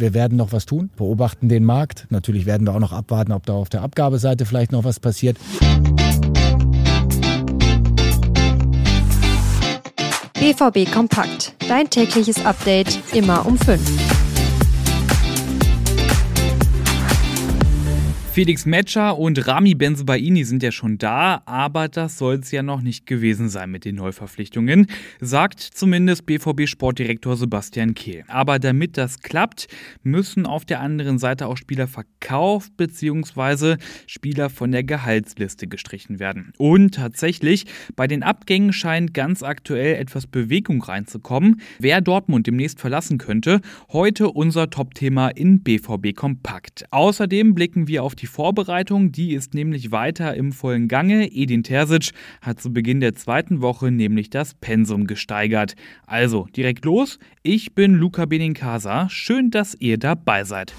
Wir werden noch was tun, beobachten den Markt. Natürlich werden wir auch noch abwarten, ob da auf der Abgabeseite vielleicht noch was passiert. BVB Kompakt. Dein tägliches Update immer um 5. Felix Metscher und Rami Benzebaini sind ja schon da, aber das soll es ja noch nicht gewesen sein mit den Neuverpflichtungen, sagt zumindest BVB-Sportdirektor Sebastian Kehl. Aber damit das klappt, müssen auf der anderen Seite auch Spieler verkauft bzw. Spieler von der Gehaltsliste gestrichen werden. Und tatsächlich, bei den Abgängen scheint ganz aktuell etwas Bewegung reinzukommen. Wer Dortmund demnächst verlassen könnte, heute unser Top-Thema in BVB Kompakt. Außerdem blicken wir auf die Vorbereitung, die ist nämlich weiter im vollen Gange. Edin Terzic hat zu Beginn der zweiten Woche nämlich das Pensum gesteigert. Also direkt los. Ich bin Luca Benincasa. Schön, dass ihr dabei seid.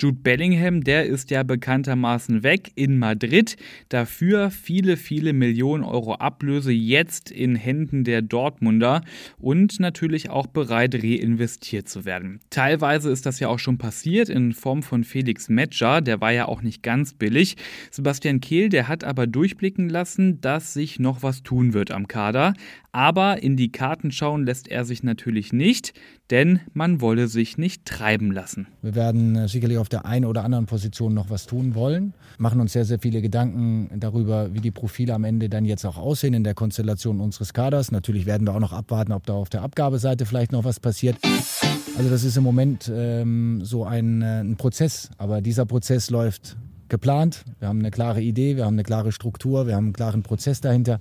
Jude Bellingham, der ist ja bekanntermaßen weg in Madrid. Dafür viele, viele Millionen Euro Ablöse jetzt in Händen der Dortmunder und natürlich auch bereit reinvestiert zu werden. Teilweise ist das ja auch schon passiert in Form von Felix Metscher, der war ja auch nicht ganz billig. Sebastian Kehl, der hat aber durchblicken lassen, dass sich noch was tun wird am Kader. Aber in die Karten schauen lässt er sich natürlich nicht, denn man wolle sich nicht treiben lassen. Wir werden äh, sicherlich auf der einen oder anderen Position noch was tun wollen, machen uns sehr, sehr viele Gedanken darüber, wie die Profile am Ende dann jetzt auch aussehen in der Konstellation unseres Kaders. Natürlich werden wir auch noch abwarten, ob da auf der Abgabeseite vielleicht noch was passiert. Also das ist im Moment ähm, so ein, äh, ein Prozess, aber dieser Prozess läuft geplant. Wir haben eine klare Idee, wir haben eine klare Struktur, wir haben einen klaren Prozess dahinter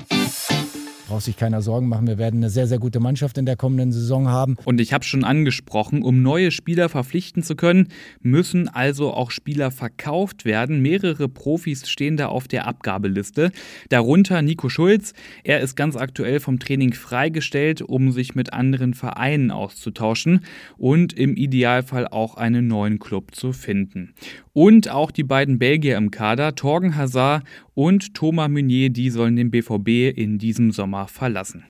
braucht sich keiner Sorgen machen. Wir werden eine sehr, sehr gute Mannschaft in der kommenden Saison haben. Und ich habe schon angesprochen, um neue Spieler verpflichten zu können, müssen also auch Spieler verkauft werden. Mehrere Profis stehen da auf der Abgabeliste. Darunter Nico Schulz. Er ist ganz aktuell vom Training freigestellt, um sich mit anderen Vereinen auszutauschen und im Idealfall auch einen neuen Club zu finden. Und auch die beiden Belgier im Kader, Torgen Hazard und Thomas Meunier, die sollen den BVB in diesem Sommer verlassen.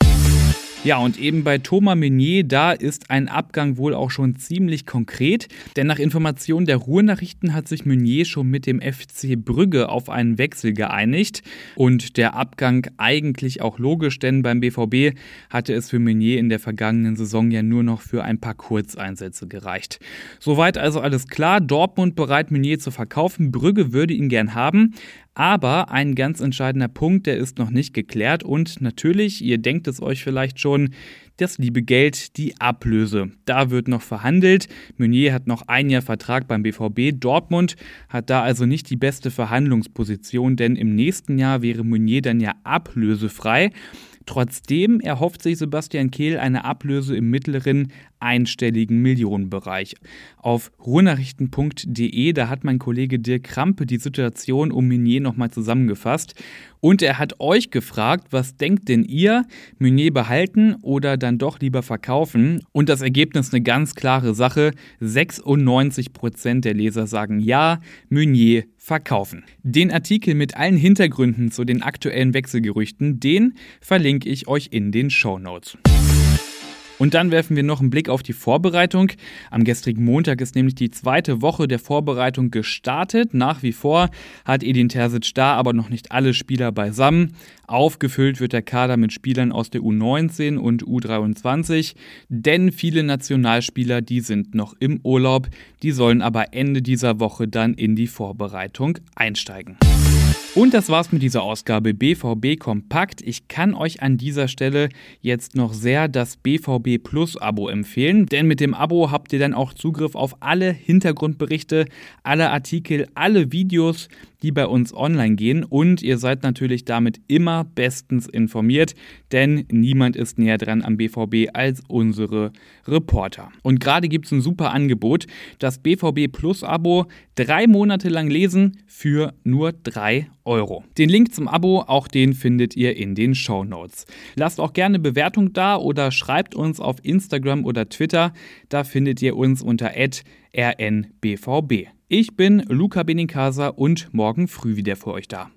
Ja, und eben bei Thomas Meunier, da ist ein Abgang wohl auch schon ziemlich konkret, denn nach Informationen der Ruhrnachrichten hat sich Meunier schon mit dem FC Brügge auf einen Wechsel geeinigt. Und der Abgang eigentlich auch logisch, denn beim BVB hatte es für Meunier in der vergangenen Saison ja nur noch für ein paar Kurzeinsätze gereicht. Soweit also alles klar, Dortmund bereit Meunier zu verkaufen, Brügge würde ihn gern haben, aber ein ganz entscheidender Punkt, der ist noch nicht geklärt und natürlich, ihr denkt es euch vielleicht schon, das liebe Geld, die Ablöse. Da wird noch verhandelt. Meunier hat noch ein Jahr Vertrag beim BVB. Dortmund hat da also nicht die beste Verhandlungsposition, denn im nächsten Jahr wäre Meunier dann ja ablösefrei. Trotzdem erhofft sich Sebastian Kehl eine Ablöse im mittleren einstelligen Millionenbereich. Auf ruhrnachrichten.de, da hat mein Kollege Dirk Krampe die Situation um Meunier nochmal zusammengefasst. Und er hat euch gefragt, was denkt denn ihr, Meunier behalten oder dann doch lieber verkaufen? Und das Ergebnis eine ganz klare Sache. 96 Prozent der Leser sagen ja, Meunier verkaufen. Den Artikel mit allen Hintergründen zu den aktuellen Wechselgerüchten, den verlinke ich euch in den Show Notes. Und dann werfen wir noch einen Blick auf die Vorbereitung. Am gestrigen Montag ist nämlich die zweite Woche der Vorbereitung gestartet. Nach wie vor hat Edin Terzic da aber noch nicht alle Spieler beisammen. Aufgefüllt wird der Kader mit Spielern aus der U19 und U23, denn viele Nationalspieler, die sind noch im Urlaub, die sollen aber Ende dieser Woche dann in die Vorbereitung einsteigen. Und das war's mit dieser Ausgabe BVB Kompakt. Ich kann euch an dieser Stelle jetzt noch sehr das BVB Plus Abo empfehlen, denn mit dem Abo habt ihr dann auch Zugriff auf alle Hintergrundberichte, alle Artikel, alle Videos, die bei uns online gehen und ihr seid natürlich damit immer bestens informiert, denn niemand ist näher dran am BVB als unsere Reporter. Und gerade gibt es ein super Angebot, das BVB Plus Abo drei Monate lang lesen für nur drei Euro. Den Link zum Abo, auch den findet ihr in den Show Notes. Lasst auch gerne Bewertung da oder schreibt uns auf Instagram oder Twitter. Da findet ihr uns unter rnbvb. Ich bin Luca Benincasa und morgen früh wieder für euch da.